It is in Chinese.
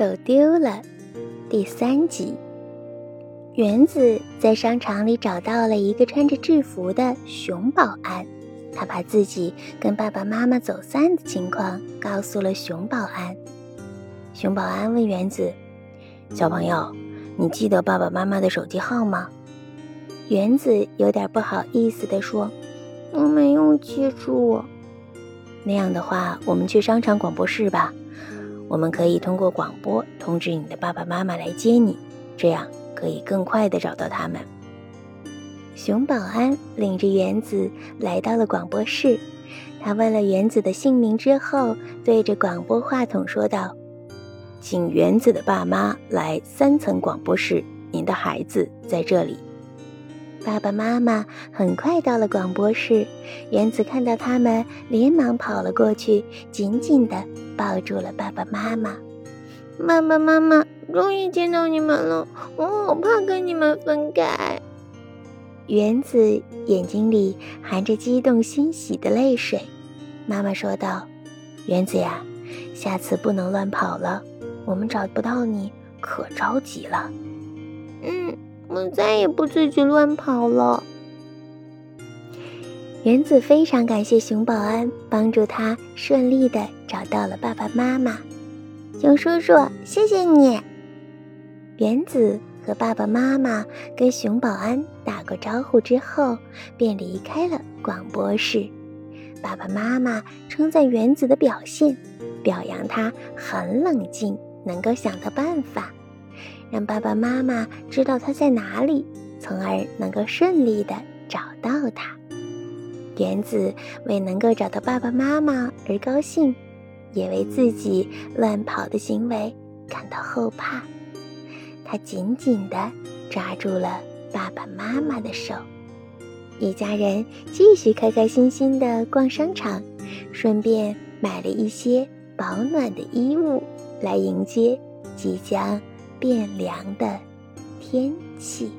走丢了，第三集。原子在商场里找到了一个穿着制服的熊保安，他把自己跟爸爸妈妈走散的情况告诉了熊保安。熊保安问原子：“小朋友，你记得爸爸妈妈的手机号吗？”原子有点不好意思地说：“我没有记住。”那样的话，我们去商场广播室吧。我们可以通过广播通知你的爸爸妈妈来接你，这样可以更快地找到他们。熊保安领着原子来到了广播室，他问了原子的姓名之后，对着广播话筒说道：“请原子的爸妈来三层广播室，您的孩子在这里。”爸爸妈妈很快到了广播室，原子看到他们，连忙跑了过去，紧紧地抱住了爸爸妈妈。爸爸妈妈，终于见到你们了，我好怕跟你们分开。原子眼睛里含着激动欣喜的泪水。妈妈说道：“原子呀，下次不能乱跑了，我们找不到你，可着急了。”嗯。我们再也不自己乱跑了。原子非常感谢熊保安帮助他顺利的找到了爸爸妈妈。熊叔叔，谢谢你。原子和爸爸妈妈跟熊保安打过招呼之后，便离开了广播室。爸爸妈妈称赞原子的表现，表扬他很冷静，能够想到办法。让爸爸妈妈知道他在哪里，从而能够顺利的找到他。原子为能够找到爸爸妈妈而高兴，也为自己乱跑的行为感到后怕。他紧紧地抓住了爸爸妈妈的手，一家人继续开开心心地逛商场，顺便买了一些保暖的衣物来迎接即将。变凉的天气。